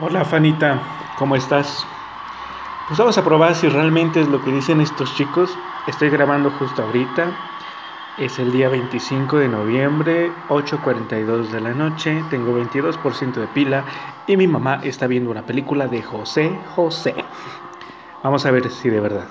Hola Fanita, ¿cómo estás? Pues vamos a probar si realmente es lo que dicen estos chicos. Estoy grabando justo ahorita. Es el día 25 de noviembre, 8.42 de la noche. Tengo 22% de pila y mi mamá está viendo una película de José José. Vamos a ver si de verdad.